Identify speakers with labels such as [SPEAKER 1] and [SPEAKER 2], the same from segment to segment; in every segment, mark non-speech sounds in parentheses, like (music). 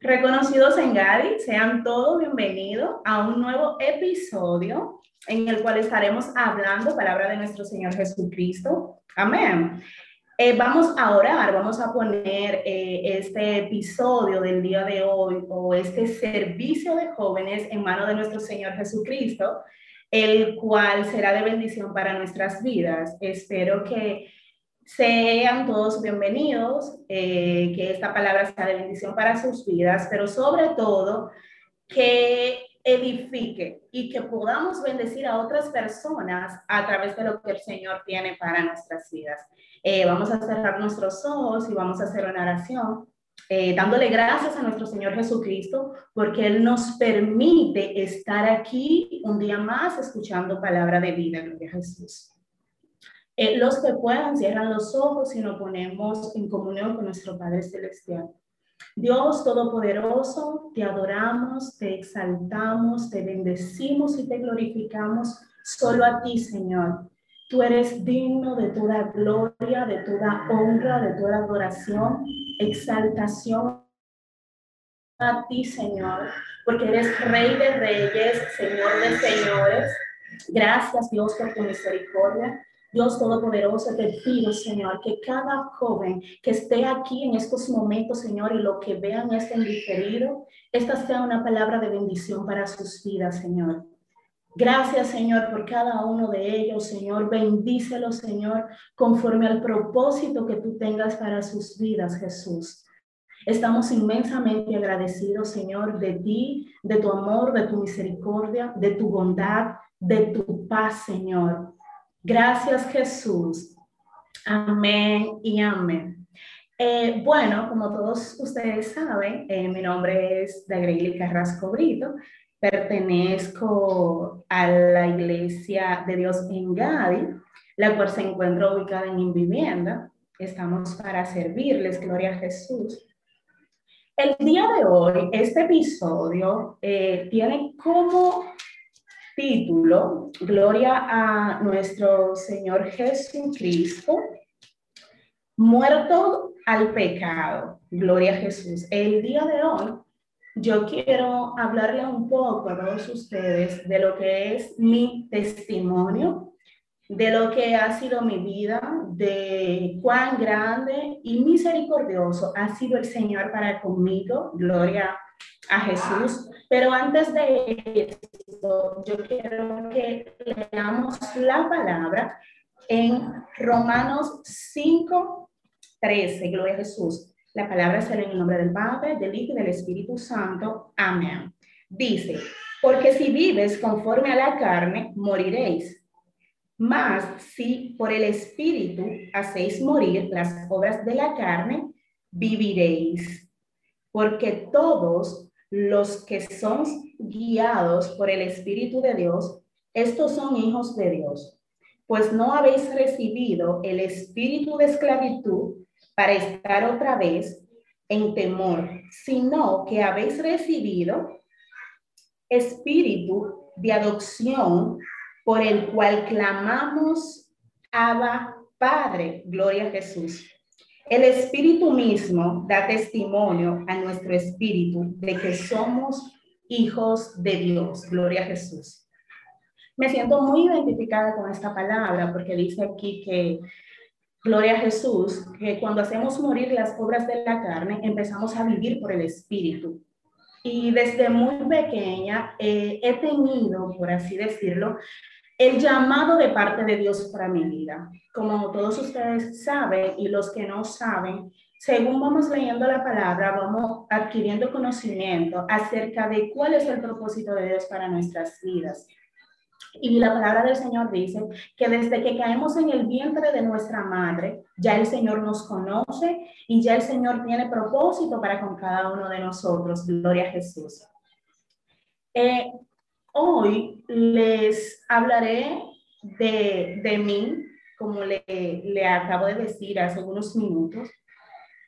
[SPEAKER 1] Reconocidos en Gadi, sean todos bienvenidos a un nuevo episodio en el cual estaremos hablando palabra de nuestro Señor Jesucristo. Amén. Eh, vamos a orar, vamos a poner eh, este episodio del día de hoy o este servicio de jóvenes en manos de nuestro Señor Jesucristo, el cual será de bendición para nuestras vidas. Espero que sean todos bienvenidos, eh, que esta palabra sea de bendición para sus vidas, pero sobre todo que edifique y que podamos bendecir a otras personas a través de lo que el Señor tiene para nuestras vidas. Eh, vamos a cerrar nuestros ojos y vamos a hacer una oración. Eh, dándole gracias a nuestro Señor Jesucristo porque Él nos permite estar aquí un día más escuchando palabra de vida, gloria a Jesús. Eh, los que puedan, cierran los ojos y nos ponemos en comunión con nuestro Padre Celestial. Dios Todopoderoso, te adoramos, te exaltamos, te bendecimos y te glorificamos solo a ti, Señor. Tú eres digno de toda gloria, de toda honra, de toda adoración, exaltación a ti, Señor, porque eres Rey de Reyes, Señor de Señores. Gracias, Dios, por tu misericordia. Dios Todopoderoso, te pido, Señor, que cada joven que esté aquí en estos momentos, Señor, y lo que vean este diferido, esta sea una palabra de bendición para sus vidas, Señor. Gracias, Señor, por cada uno de ellos, Señor. Bendícelos, Señor, conforme al propósito que tú tengas para sus vidas, Jesús. Estamos inmensamente agradecidos, Señor, de ti, de tu amor, de tu misericordia, de tu bondad, de tu paz, Señor. Gracias Jesús. Amén y amén. Eh, bueno, como todos ustedes saben, eh, mi nombre es Dagreili Carrasco Brito. Pertenezco a la Iglesia de Dios en Gadi, la cual se encuentra ubicada en Invivienda. Estamos para servirles, gloria a Jesús. El día de hoy, este episodio eh, tiene como título, Gloria a nuestro Señor Jesucristo, muerto al pecado, Gloria a Jesús. El día de hoy yo quiero hablarle un poco a todos ustedes de lo que es mi testimonio, de lo que ha sido mi vida, de cuán grande y misericordioso ha sido el Señor para conmigo, Gloria a Jesús. Pero antes de esto, yo quiero que leamos la palabra en Romanos 5, 13. Gloria a Jesús. La palabra es en el nombre del Padre, del Hijo y del Espíritu Santo. Amén. Dice, porque si vives conforme a la carne, moriréis. Mas si por el Espíritu hacéis morir las obras de la carne, viviréis. Porque todos los que son guiados por el Espíritu de Dios, estos son hijos de Dios, pues no habéis recibido el espíritu de esclavitud para estar otra vez en temor, sino que habéis recibido espíritu de adopción por el cual clamamos Abba Padre, gloria a Jesús. El Espíritu mismo da testimonio a nuestro espíritu de que somos hijos de Dios. Gloria a Jesús. Me siento muy identificada con esta palabra porque dice aquí que, gloria a Jesús, que cuando hacemos morir las obras de la carne, empezamos a vivir por el Espíritu. Y desde muy pequeña eh, he tenido, por así decirlo, el llamado de parte de Dios para mi vida. Como todos ustedes saben y los que no saben, según vamos leyendo la palabra, vamos adquiriendo conocimiento acerca de cuál es el propósito de Dios para nuestras vidas. Y la palabra del Señor dice que desde que caemos en el vientre de nuestra madre, ya el Señor nos conoce y ya el Señor tiene propósito para con cada uno de nosotros. Gloria a Jesús. Eh, Hoy les hablaré de, mí, como le, le, acabo de decir hace unos minutos.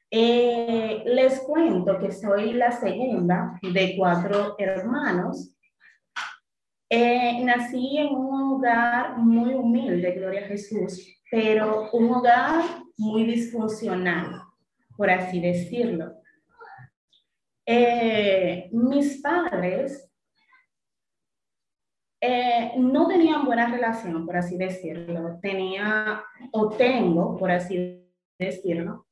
[SPEAKER 1] Eh, les cuento que soy la segunda de cuatro hermanos. Eh, nací en un hogar muy humilde, Gloria a Jesús, pero un hogar muy disfuncional, por así decirlo. Eh, mis padres eh, no tenían buena relación, por así decirlo. Tenía, o tengo, por así decirlo,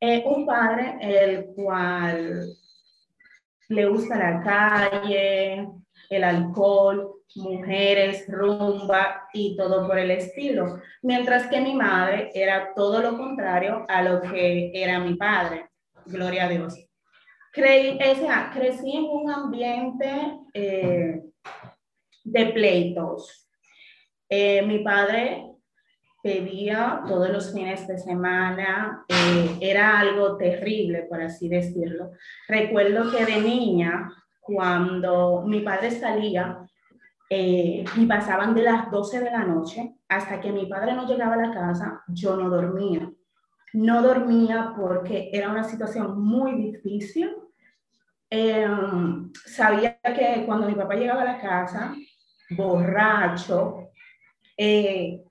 [SPEAKER 1] eh, un padre el cual le gusta la calle, el alcohol, mujeres, rumba y todo por el estilo. Mientras que mi madre era todo lo contrario a lo que era mi padre. Gloria a Dios. Creí, o crecí en un ambiente eh, de pleitos. Eh, mi padre pedía todos los fines de semana, eh, era algo terrible, por así decirlo. Recuerdo que de niña, cuando mi padre salía eh, y pasaban de las 12 de la noche hasta que mi padre no llegaba a la casa, yo no dormía. No dormía porque era una situación muy difícil. sabía que cuando mi papá llegaba a la casa, borracho. Eh,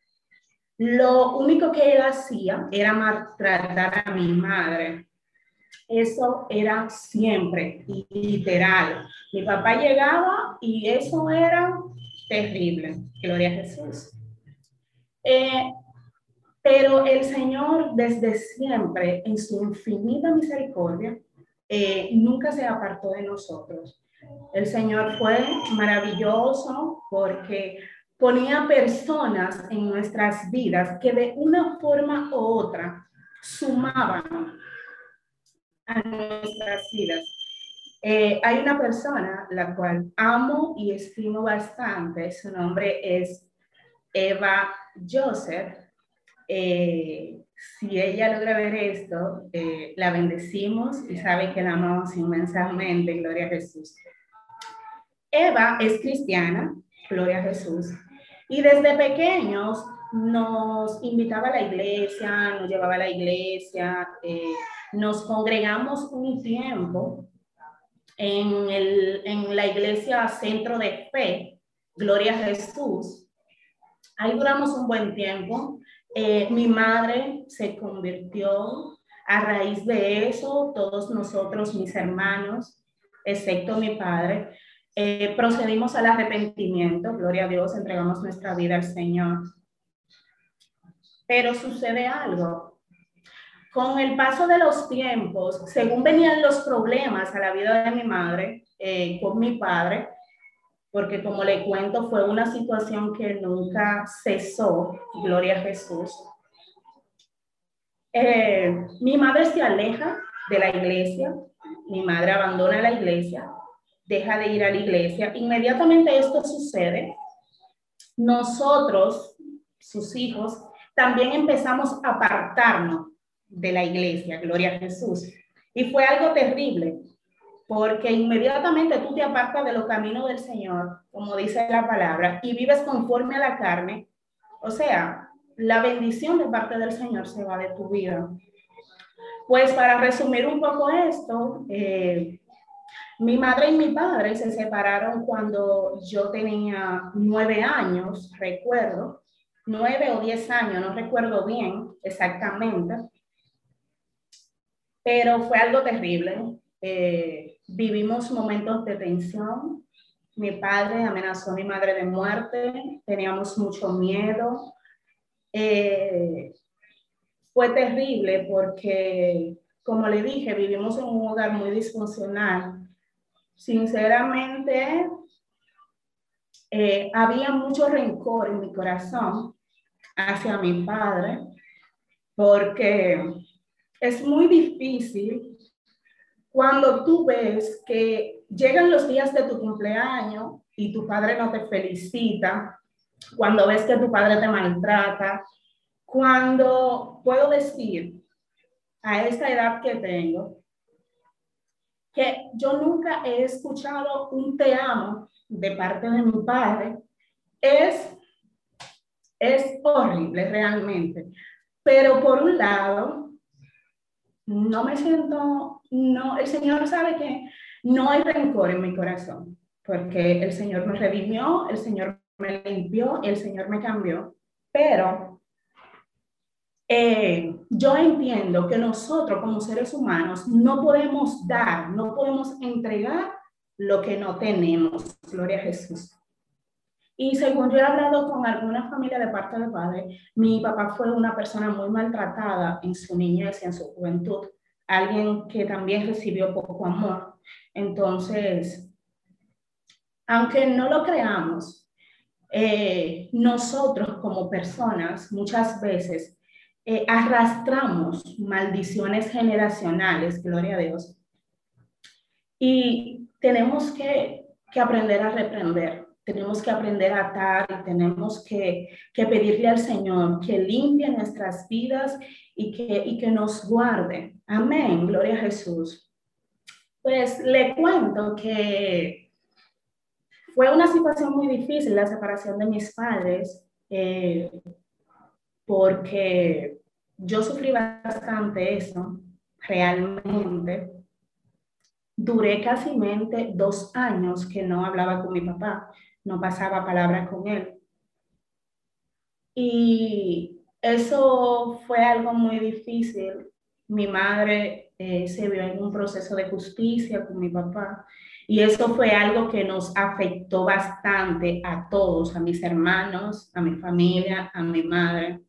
[SPEAKER 1] lo único que él hacía era maltratar a mi madre. Eso era siempre, literal. Mi papá llegaba y eso era terrible. Gloria a Jesús. Eh, pero el Señor desde siempre, en su infinita misericordia, eh, nunca se apartó de nosotros. El Señor fue maravilloso porque ponía personas en nuestras vidas que de una forma u otra sumaban a nuestras vidas. Eh, hay una persona la cual amo y estimo bastante, su nombre es Eva Joseph. Eh, si ella logra ver esto, eh, la bendecimos y sabe que la amamos inmensamente, gloria a Jesús. Eva es cristiana, gloria a Jesús, y desde pequeños nos invitaba a la iglesia, nos llevaba a la iglesia, eh, nos congregamos un tiempo en, el, en la iglesia Centro de Fe, Gloria a Jesús. Ahí duramos un buen tiempo. Eh, mi madre se convirtió a raíz de eso, todos nosotros, mis hermanos, excepto mi padre, eh, procedimos al arrepentimiento, gloria a Dios, entregamos nuestra vida al Señor. Pero sucede algo. Con el paso de los tiempos, según venían los problemas a la vida de mi madre, eh, con mi padre, porque como le cuento, fue una situación que nunca cesó, gloria a Jesús. Eh, mi madre se aleja de la iglesia, mi madre abandona la iglesia, deja de ir a la iglesia. Inmediatamente esto sucede, nosotros, sus hijos, también empezamos a apartarnos de la iglesia, gloria a Jesús. Y fue algo terrible, porque inmediatamente tú te apartas de los caminos del Señor, como dice la palabra, y vives conforme a la carne. O sea, la bendición de parte del Señor se va de tu vida. Pues para resumir un poco esto, eh, mi madre y mi padre se separaron cuando yo tenía nueve años, recuerdo, nueve o diez años, no recuerdo bien exactamente, pero fue algo terrible. Eh, vivimos momentos de tensión. Mi padre amenazó a mi madre de muerte, teníamos mucho miedo. Eh, fue terrible porque, como le dije, vivimos en un hogar muy disfuncional sinceramente, eh, había mucho rencor en mi corazón hacia mi padre, porque es muy difícil cuando tú ves que llegan los días de tu cumpleaños y tu padre no te felicita, cuando ves que tu padre te maltrata, cuando puedo decir a esta edad que tengo, que yo nunca he escuchado un te amo de parte de mi padre, es, es horrible realmente. Pero por un lado, no me siento, no, el Señor sabe que no hay rencor en mi corazón, porque el Señor me redimió, el Señor me limpió, el Señor me cambió, pero eh, yo entiendo que nosotros como seres humanos no podemos dar, no podemos entregar lo que no tenemos. Gloria a Jesús. Y según yo he hablado con alguna familia de parte de padre, mi papá fue una persona muy maltratada en su niñez y en su juventud, alguien que también recibió poco amor. Entonces, aunque no lo creamos, eh, nosotros como personas muchas veces eh, arrastramos maldiciones generacionales, gloria a Dios, y tenemos que, que aprender a reprender, tenemos que aprender a atar y tenemos que, que, pedirle al Señor que limpie nuestras vidas y que, y que nos guarde. Amén, gloria a Jesús. Pues le cuento que fue una situación muy difícil la separación de mis padres. Eh, porque yo sufrí bastante eso, realmente. Duré casi dos años que no hablaba con mi papá, no pasaba palabras con él. Y eso fue algo muy difícil. Mi madre eh, se vio en un proceso de justicia con mi papá y eso fue algo que nos afectó bastante a todos, a mis hermanos, a mi familia, a mi madre.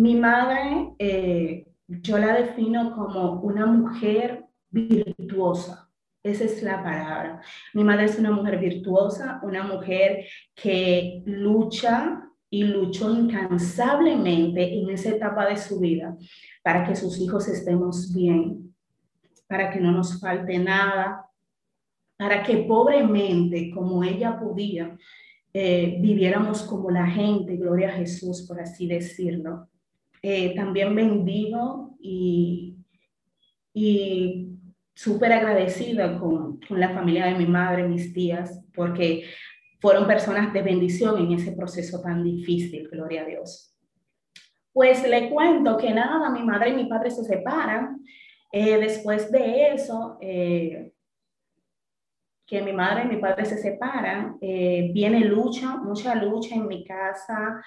[SPEAKER 1] Mi madre, eh, yo la defino como una mujer virtuosa. Esa es la palabra. Mi madre es una mujer virtuosa, una mujer que lucha y luchó incansablemente en esa etapa de su vida para que sus hijos estemos bien, para que no nos falte nada, para que pobremente, como ella podía, eh, viviéramos como la gente, gloria a Jesús, por así decirlo. Eh, también bendigo y, y súper agradecida con, con la familia de mi madre, mis tías, porque fueron personas de bendición en ese proceso tan difícil, gloria a Dios. Pues le cuento que nada, mi madre y mi padre se separan. Eh, después de eso, eh, que mi madre y mi padre se separan, viene lucha, mucha lucha en mi casa,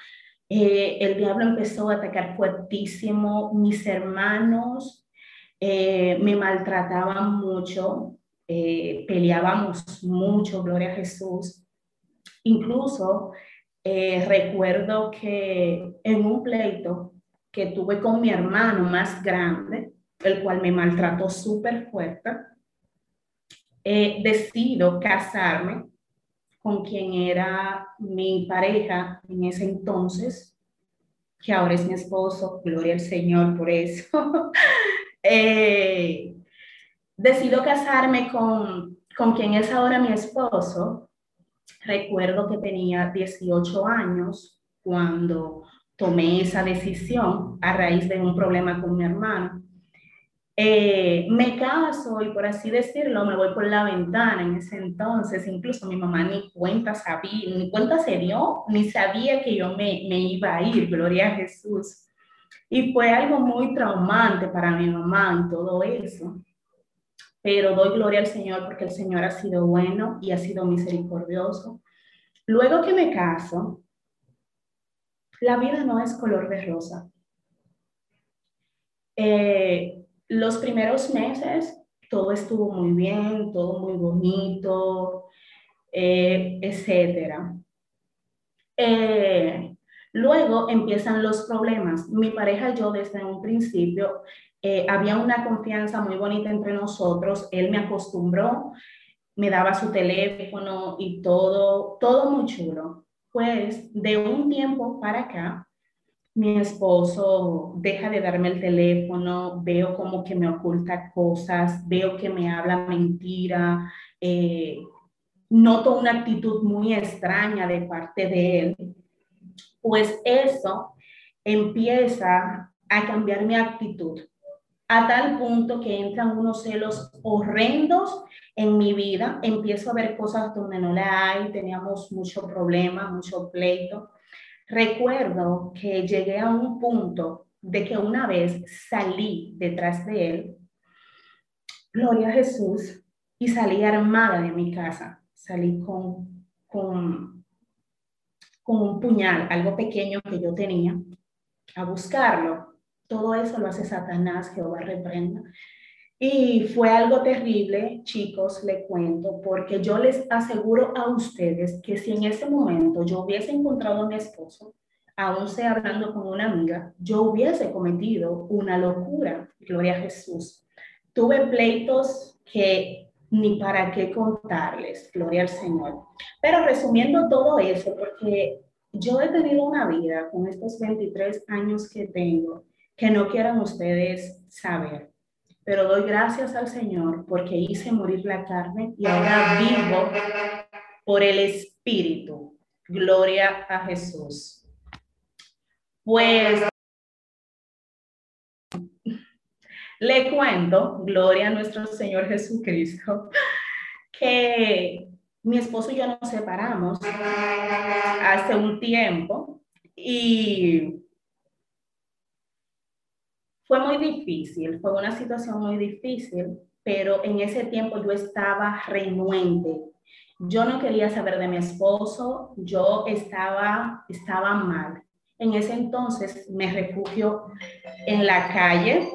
[SPEAKER 1] eh, el diablo empezó a atacar fuertísimo. Mis hermanos eh, me maltrataban mucho, eh, peleábamos mucho, gloria a Jesús. Incluso recuerdo que en un pleito que tuve con mi hermano más grande, el cual me maltrató súper fuerte, decido casarme con quien era mi pareja en ese entonces, que ahora es mi esposo, gloria al Señor por eso. (laughs) eh, decido casarme con, con quien es ahora mi esposo. Recuerdo que tenía 18 años cuando tomé esa decisión a raíz de un problema con mi hermano. Eh, me caso y por así decirlo, me voy por la ventana en ese entonces, incluso mi mamá ni cuenta sabía, ni cuenta se dio, ni sabía que yo me, me iba a ir, gloria a Jesús. Y fue algo muy traumante para mi mamá y todo eso. Pero doy gloria al Señor porque el Señor ha sido bueno y ha sido misericordioso. Luego que me caso, la vida no es color de rosa. Eh, los primeros meses todo estuvo muy bien, todo muy bonito, eh, etcétera. Eh, luego empiezan los problemas. Mi pareja y yo desde un principio eh, había una confianza muy bonita entre nosotros. Él me acostumbró, me daba su teléfono y todo, todo muy chulo. Pues de un tiempo para acá, mi esposo deja de darme el teléfono, veo como que me oculta cosas, veo que me habla mentira, eh, noto una actitud muy extraña de parte de él, pues eso empieza a cambiar mi actitud a tal punto que entran unos celos horrendos en mi vida, empiezo a ver cosas donde no la hay, teníamos mucho problema, mucho pleito Recuerdo que llegué a un punto de que una vez salí detrás de él, gloria a Jesús, y salí armada de mi casa. Salí con, con, con un puñal, algo pequeño que yo tenía, a buscarlo. Todo eso lo hace Satanás, Jehová reprenda. Y fue algo terrible, chicos, le cuento, porque yo les aseguro a ustedes que si en ese momento yo hubiese encontrado a mi esposo, aún sea hablando con una amiga, yo hubiese cometido una locura. Gloria a Jesús. Tuve pleitos que ni para qué contarles, gloria al Señor. Pero resumiendo todo eso, porque yo he tenido una vida con estos 23 años que tengo, que no quieran ustedes saber. Pero doy gracias al Señor porque hice morir la carne y ahora vivo por el Espíritu. Gloria a Jesús. Pues le cuento, gloria a nuestro Señor Jesucristo, que mi esposo y yo nos separamos hace un tiempo y fue muy difícil, fue una situación muy difícil, pero en ese tiempo yo estaba renuente. Yo no quería saber de mi esposo, yo estaba, estaba mal. En ese entonces me refugio en la calle.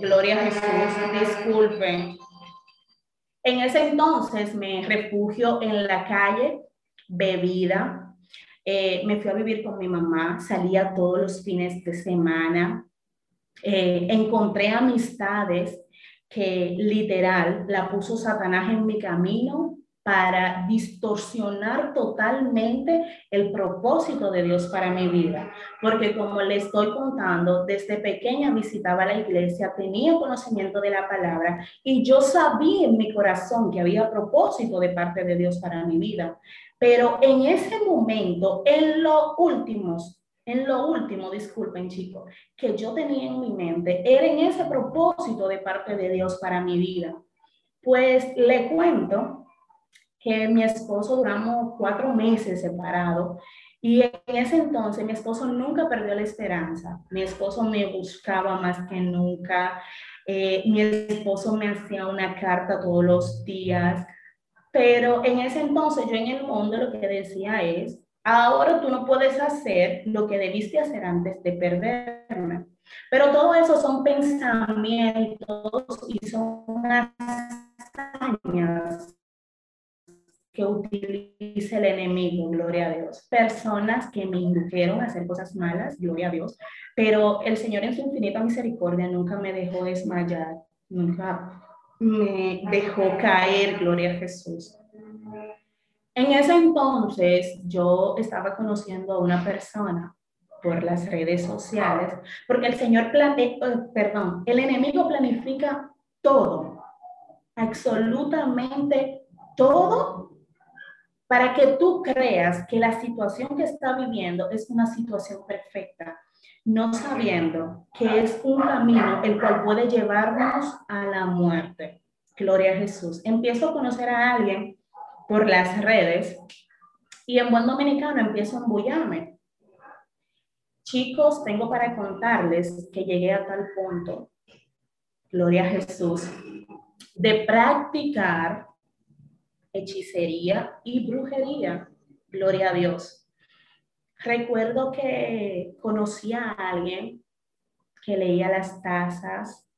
[SPEAKER 1] Gloria a Jesús, disculpen. En ese entonces me refugio en la calle, bebida. Eh, me fui a vivir con mi mamá, salía todos los fines de semana, eh, encontré amistades que literal la puso Satanás en mi camino para distorsionar totalmente el propósito de Dios para mi vida. Porque como le estoy contando, desde pequeña visitaba la iglesia, tenía conocimiento de la palabra y yo sabía en mi corazón que había propósito de parte de Dios para mi vida. Pero en ese momento, en los últimos en lo último, disculpen chicos, que yo tenía en mi mente era en ese propósito de parte de Dios para mi vida. Pues le cuento que mi esposo duramos cuatro meses separados y en ese entonces mi esposo nunca perdió la esperanza. Mi esposo me buscaba más que nunca. Eh, mi esposo me hacía una carta todos los días. Pero en ese entonces yo en el mundo lo que decía es, Ahora tú no puedes hacer lo que debiste hacer antes de perderme. Pero todo eso son pensamientos y son hazañas que utiliza el enemigo, gloria a Dios. Personas que me indujeron a hacer cosas malas, gloria a Dios. Pero el Señor en su infinita misericordia nunca me dejó desmayar, nunca me dejó caer, gloria a Jesús. En ese entonces yo estaba conociendo a una persona por las redes sociales, porque el Señor, plane, eh, perdón, el enemigo planifica todo, absolutamente todo, para que tú creas que la situación que está viviendo es una situación perfecta, no sabiendo que es un camino el cual puede llevarnos a la muerte. Gloria a Jesús. Empiezo a conocer a alguien por las redes y en buen dominicano empiezo a embullarme. Chicos, tengo para contarles que llegué a tal punto, gloria a Jesús, de practicar hechicería y brujería, gloria a Dios. Recuerdo que conocí a alguien que leía las tazas,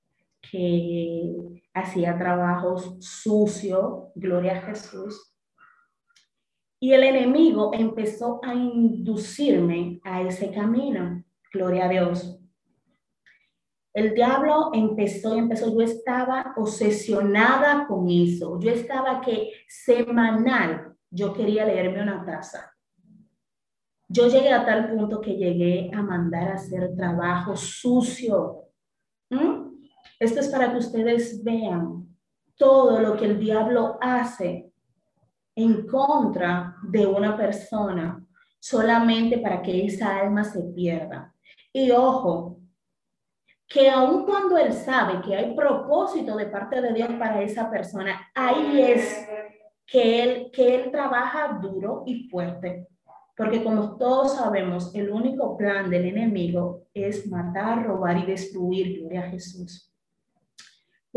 [SPEAKER 1] que hacía trabajos sucios, gloria a Jesús, y el enemigo empezó a inducirme a ese camino. Gloria a Dios. El diablo empezó y empezó. Yo estaba obsesionada con eso. Yo estaba que semanal yo quería leerme una taza. Yo llegué a tal punto que llegué a mandar a hacer trabajo sucio. ¿Mm? Esto es para que ustedes vean todo lo que el diablo hace en contra de una persona solamente para que esa alma se pierda. Y ojo, que aun cuando él sabe que hay propósito de parte de Dios para esa persona, ahí es que él, que él trabaja duro y fuerte. Porque como todos sabemos, el único plan del enemigo es matar, robar y destruir, gloria a Jesús.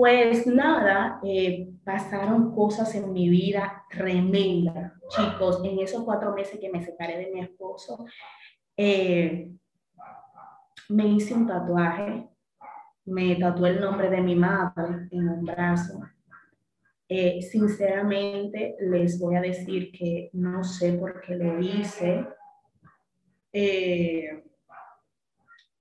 [SPEAKER 1] Pues nada, eh, pasaron cosas en mi vida tremendas, chicos, en esos cuatro meses que me separé de mi esposo. Eh, me hice un tatuaje, me tatué el nombre de mi madre en un brazo. Eh, sinceramente les voy a decir que no sé por qué lo hice.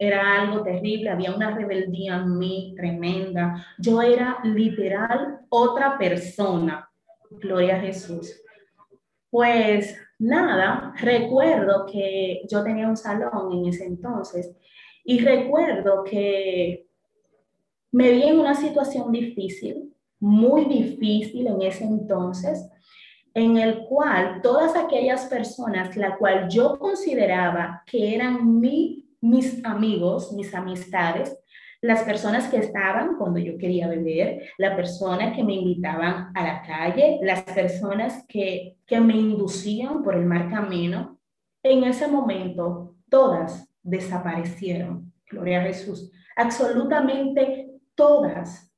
[SPEAKER 1] Era algo terrible, había una rebeldía en mí tremenda. Yo era literal otra persona. Gloria a Jesús. Pues nada, recuerdo que yo tenía un salón en ese entonces y recuerdo que me vi en una situación difícil, muy difícil en ese entonces, en el cual todas aquellas personas, la cual yo consideraba que eran mi, mis amigos, mis amistades, las personas que estaban cuando yo quería beber, las personas que me invitaban a la calle, las personas que, que me inducían por el mal camino, en ese momento todas desaparecieron. Gloria a Jesús. Absolutamente todas.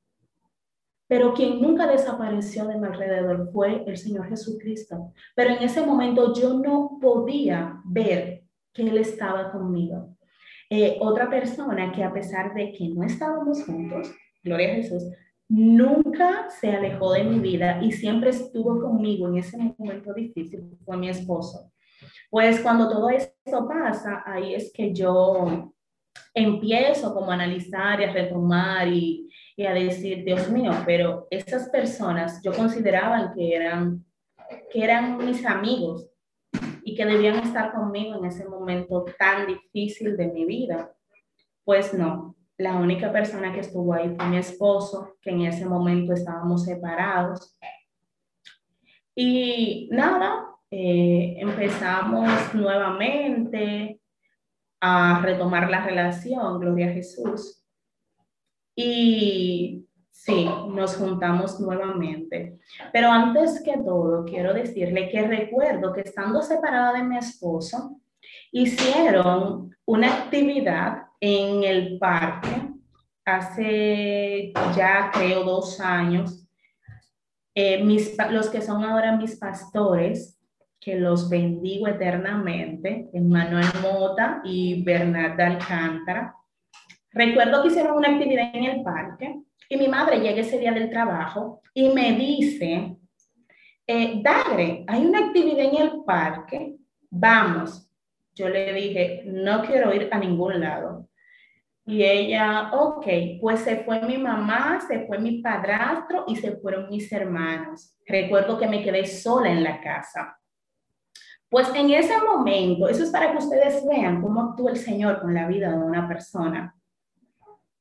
[SPEAKER 1] Pero quien nunca desapareció de mi alrededor fue el Señor Jesucristo. Pero en ese momento yo no podía ver que Él estaba conmigo. Eh, otra persona que a pesar de que no estábamos juntos, gloria a Jesús, nunca se alejó de mi vida y siempre estuvo conmigo en ese momento difícil, fue mi esposo. Pues cuando todo esto pasa, ahí es que yo empiezo como a analizar y a retomar y, y a decir, Dios mío, pero esas personas yo consideraba que eran, que eran mis amigos, y que debían estar conmigo en ese momento tan difícil de mi vida. Pues no, la única persona que estuvo ahí fue mi esposo, que en ese momento estábamos separados. Y nada, eh, empezamos nuevamente a retomar la relación, gloria a Jesús. Y Sí, nos juntamos nuevamente. Pero antes que todo, quiero decirle que recuerdo que estando separada de mi esposo, hicieron una actividad en el parque hace ya creo dos años. Eh, mis, los que son ahora mis pastores, que los bendigo eternamente, Emmanuel Mota y Bernarda Alcántara. Recuerdo que hicieron una actividad en el parque y mi madre llega ese día del trabajo y me dice, eh, Dagre, hay una actividad en el parque, vamos. Yo le dije, no quiero ir a ningún lado. Y ella, ok, pues se fue mi mamá, se fue mi padrastro y se fueron mis hermanos. Recuerdo que me quedé sola en la casa. Pues en ese momento, eso es para que ustedes vean cómo actúa el Señor con la vida de una persona.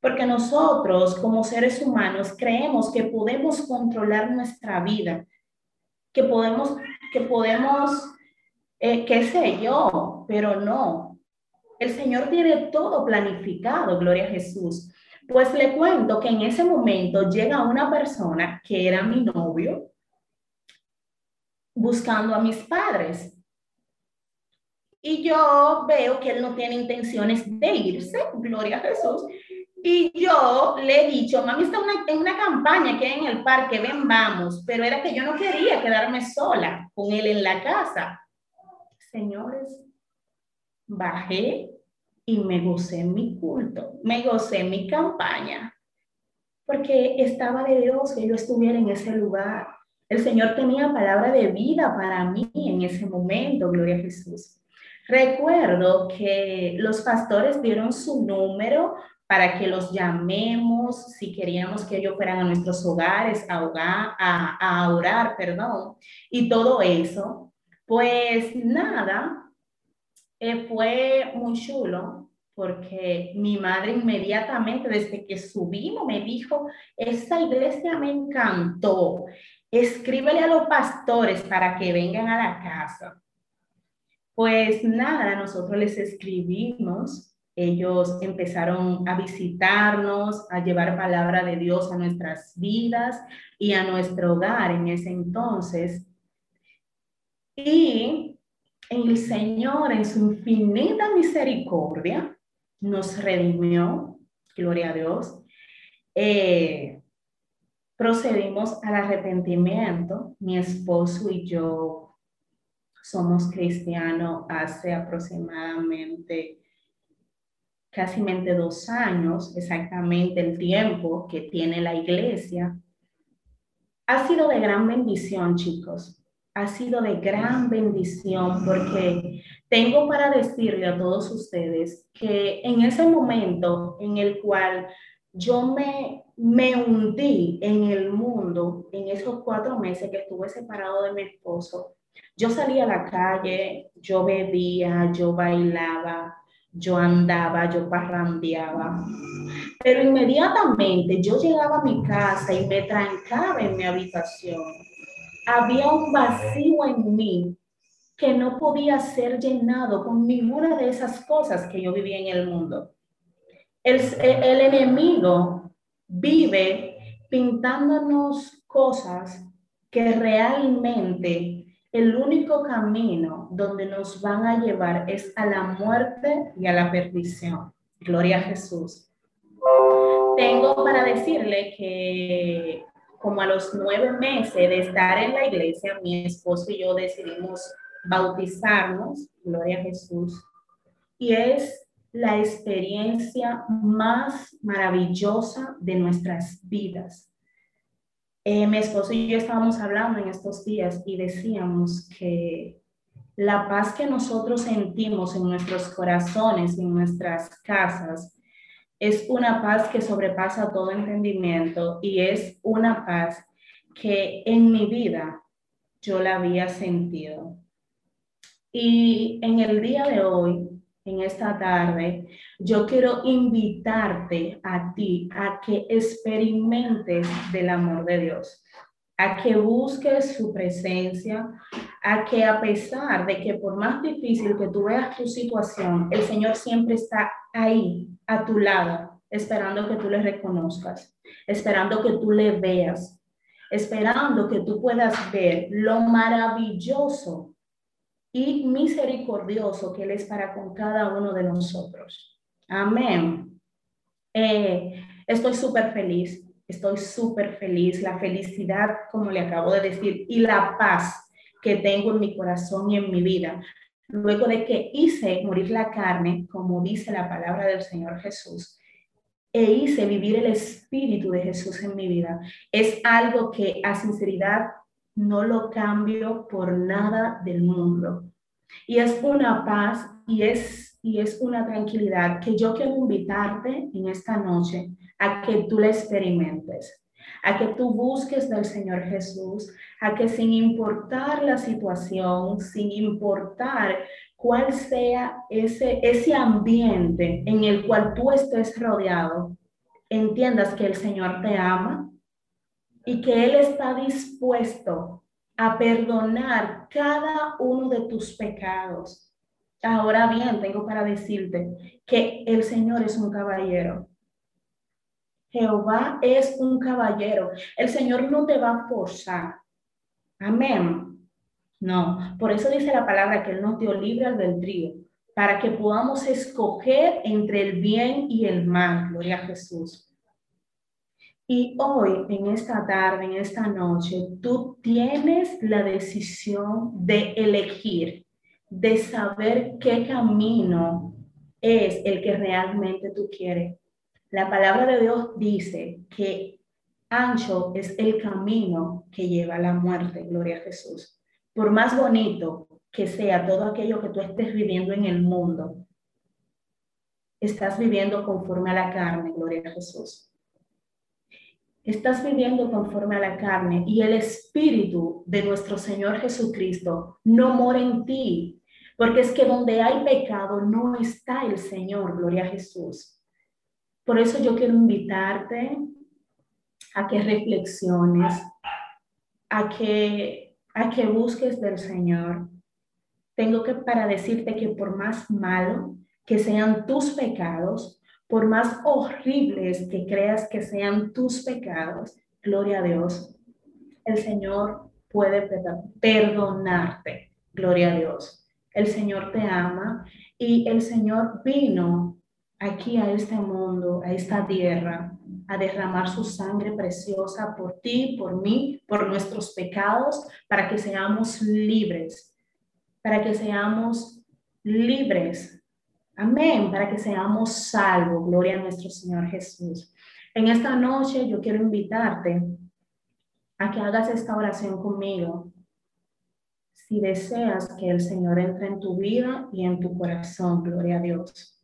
[SPEAKER 1] Porque nosotros como seres humanos creemos que podemos controlar nuestra vida, que podemos, que podemos, eh, qué sé yo, pero no. El Señor tiene todo planificado, gloria a Jesús. Pues le cuento que en ese momento llega una persona que era mi novio buscando a mis padres. Y yo veo que él no tiene intenciones de irse, gloria a Jesús. Y yo le he dicho, mami está en una campaña que hay en el parque, ven, vamos, pero era que yo no quería quedarme sola con él en la casa. Señores, bajé y me gocé mi culto, me gocé mi campaña, porque estaba de Dios que yo estuviera en ese lugar. El Señor tenía palabra de vida para mí en ese momento, gloria a Jesús. Recuerdo que los pastores dieron su número para que los llamemos si queríamos que ellos fueran a nuestros hogares a, a, orar, perdón, y todo eso. Pues nada, eh, fue muy chulo porque mi madre inmediatamente desde que subimos me dijo, esta iglesia me encantó, escríbele a los pastores para que vengan a la casa. Pues nada, nosotros les escribimos ellos empezaron a visitarnos, a llevar palabra de Dios a nuestras vidas y a nuestro hogar en ese entonces. Y el Señor en su infinita misericordia nos redimió, gloria a Dios. Eh, procedimos al arrepentimiento. Mi esposo y yo somos cristianos hace aproximadamente casi dos años, exactamente el tiempo que tiene la iglesia, ha sido de gran bendición, chicos. Ha sido de gran bendición porque tengo para decirle a todos ustedes que en ese momento en el cual yo me, me hundí en el mundo, en esos cuatro meses que estuve separado de mi esposo, yo salía a la calle, yo bebía, yo bailaba, yo andaba, yo parrandeaba. Pero inmediatamente yo llegaba a mi casa y me trancaba en mi habitación. Había un vacío en mí que no podía ser llenado con ninguna de esas cosas que yo vivía en el mundo. El, el enemigo vive pintándonos cosas que realmente el único camino donde nos van a llevar es a la muerte y a la perdición. Gloria a Jesús. Tengo para decirle que como a los nueve meses de estar en la iglesia, mi esposo y yo decidimos bautizarnos, gloria a Jesús, y es la experiencia más maravillosa de nuestras vidas. Eh, mi esposo y yo estábamos hablando en estos días y decíamos que la paz que nosotros sentimos en nuestros corazones, en nuestras casas, es una paz que sobrepasa todo entendimiento y es una paz que en mi vida yo la había sentido. Y en el día de hoy en esta tarde, yo quiero invitarte a ti a que experimentes del amor de Dios, a que busques su presencia, a que a pesar de que por más difícil que tú veas tu situación, el Señor siempre está ahí, a tu lado, esperando que tú le reconozcas, esperando que tú le veas, esperando que tú puedas ver lo maravilloso y misericordioso que Él es para con cada uno de nosotros. Amén. Eh, estoy súper feliz, estoy súper feliz. La felicidad, como le acabo de decir, y la paz que tengo en mi corazón y en mi vida, luego de que hice morir la carne, como dice la palabra del Señor Jesús, e hice vivir el Espíritu de Jesús en mi vida, es algo que a sinceridad no lo cambio por nada del mundo. Y es una paz y es, y es una tranquilidad que yo quiero invitarte en esta noche a que tú la experimentes, a que tú busques del Señor Jesús, a que sin importar la situación, sin importar cuál sea ese, ese ambiente en el cual tú estés rodeado, entiendas que el Señor te ama, y que Él está dispuesto a perdonar cada uno de tus pecados. Ahora bien, tengo para decirte que el Señor es un caballero. Jehová es un caballero. El Señor no te va a forzar. Amén. No, por eso dice la palabra que Él nos dio libre albedrío, para que podamos escoger entre el bien y el mal. Gloria a Jesús. Y hoy, en esta tarde, en esta noche, tú tienes la decisión de elegir, de saber qué camino es el que realmente tú quieres. La palabra de Dios dice que ancho es el camino que lleva a la muerte, gloria a Jesús. Por más bonito que sea todo aquello que tú estés viviendo en el mundo, estás viviendo conforme a la carne, gloria a Jesús estás viviendo conforme a la carne y el Espíritu de nuestro Señor Jesucristo no mora en ti, porque es que donde hay pecado no está el Señor, gloria a Jesús. Por eso yo quiero invitarte a que reflexiones, a que, a que busques del Señor. Tengo que para decirte que por más malo que sean tus pecados, por más horribles que creas que sean tus pecados, gloria a Dios, el Señor puede perdonarte, gloria a Dios. El Señor te ama y el Señor vino aquí a este mundo, a esta tierra, a derramar su sangre preciosa por ti, por mí, por nuestros pecados, para que seamos libres, para que seamos libres Amén, para que seamos salvos. Gloria a nuestro Señor Jesús. En esta noche yo quiero invitarte a que hagas esta oración conmigo. Si deseas que el Señor entre en tu vida y en tu corazón, gloria a Dios.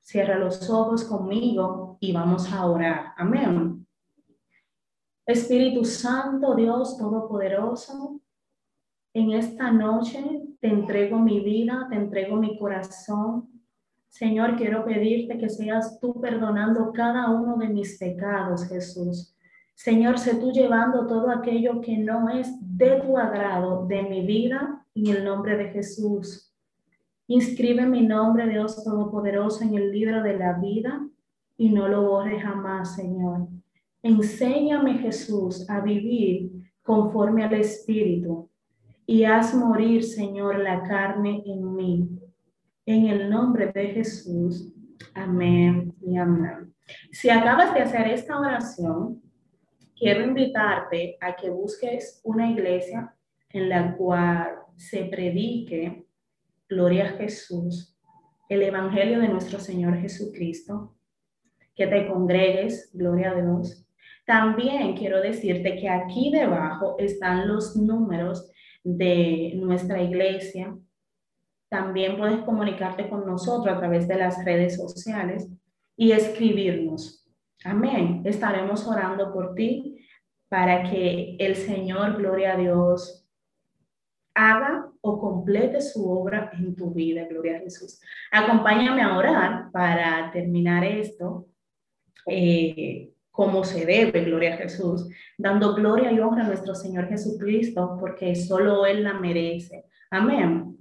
[SPEAKER 1] Cierra los ojos conmigo y vamos a orar. Amén. Espíritu Santo, Dios Todopoderoso, en esta noche te entrego mi vida, te entrego mi corazón. Señor, quiero pedirte que seas tú perdonando cada uno de mis pecados, Jesús. Señor, sé tú llevando todo aquello que no es de tu agrado de mi vida en el nombre de Jesús. Inscribe mi nombre, Dios Todopoderoso, en el libro de la vida y no lo borre jamás, Señor. Enséñame, Jesús, a vivir conforme al Espíritu y haz morir, Señor, la carne en mí. En el nombre de Jesús. Amén y amén. Si acabas de hacer esta oración, quiero invitarte a que busques una iglesia en la cual se predique, gloria a Jesús, el Evangelio de nuestro Señor Jesucristo, que te congregues, gloria a Dios. También quiero decirte que aquí debajo están los números de nuestra iglesia. También puedes comunicarte con nosotros a través de las redes sociales y escribirnos. Amén. Estaremos orando por ti para que el Señor, gloria a Dios, haga o complete su obra en tu vida, gloria a Jesús. Acompáñame a orar para terminar esto. Eh, como se debe, gloria a Jesús, dando gloria y honra a nuestro Señor Jesucristo, porque solo Él la merece. Amén.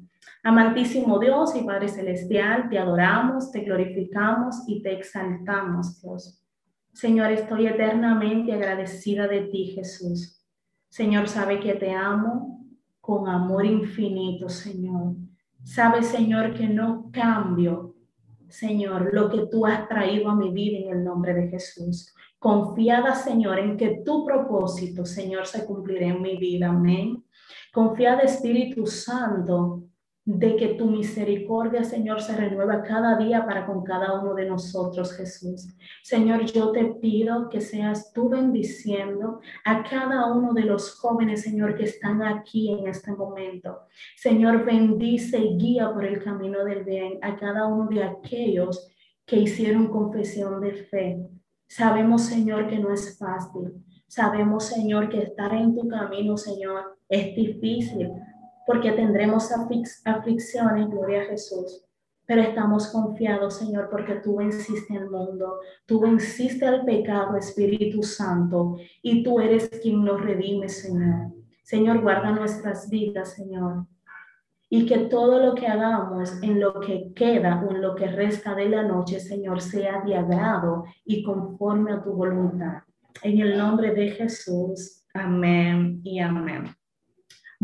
[SPEAKER 1] Amantísimo Dios y Padre Celestial, te adoramos, te glorificamos y te exaltamos, Dios. Señor, estoy eternamente agradecida de ti, Jesús. Señor, sabe que te amo con amor infinito, Señor. Sabe, Señor, que no cambio, Señor, lo que tú has traído a mi vida en el nombre de Jesús confiada, Señor, en que tu propósito, Señor, se cumplirá en mi vida. Amén. Confiada, Espíritu Santo, de que tu misericordia, Señor, se renueva cada día para con cada uno de nosotros, Jesús. Señor, yo te pido que seas tú bendiciendo a cada uno de los jóvenes, Señor, que están aquí en este momento. Señor, bendice y guía por el camino del bien a cada uno de aquellos que hicieron confesión de fe. Sabemos, Señor, que no es fácil. Sabemos, Señor, que estar en tu camino, Señor, es difícil porque tendremos aflicciones, gloria a Jesús. Pero estamos confiados, Señor, porque tú venciste el mundo, tú venciste al pecado, Espíritu Santo, y tú eres quien nos redime, Señor. Señor, guarda nuestras vidas, Señor y que todo lo que hagamos en lo que queda o en lo que resta de la noche, Señor, sea de agrado y conforme a tu voluntad. En el nombre de Jesús, amén y amén.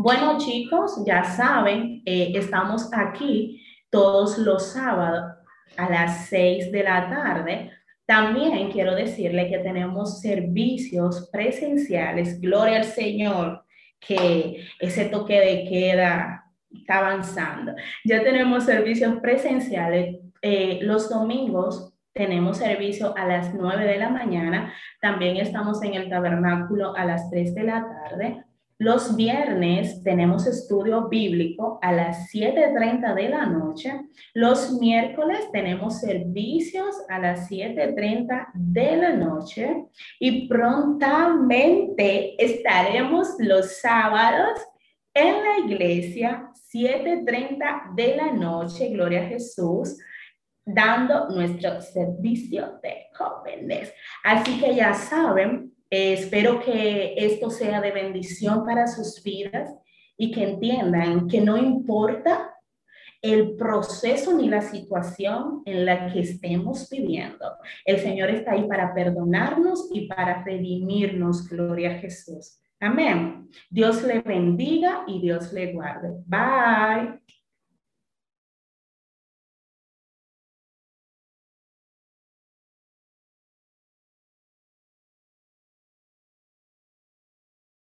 [SPEAKER 1] Bueno, chicos, ya saben, eh, estamos aquí todos los sábados a las seis de la tarde. También quiero decirle que tenemos servicios presenciales. Gloria al Señor, que ese toque de queda está avanzando. Ya tenemos servicios presenciales. Eh, los domingos tenemos servicio a las 9 de la mañana. También estamos en el tabernáculo a las 3 de la tarde. Los viernes tenemos estudio bíblico a las 7.30 de la noche. Los miércoles tenemos servicios a las 7.30 de la noche. Y prontamente estaremos los sábados en la iglesia 7.30 de la noche, gloria a Jesús, dando nuestro servicio de jóvenes. Así que ya saben, eh, espero que esto sea de bendición para sus vidas y que entiendan que no importa el proceso ni la situación en la que estemos viviendo. El Señor está ahí para perdonarnos y para redimirnos, gloria a Jesús. Amén. Dios le bendiga y Dios le guarde. Bye.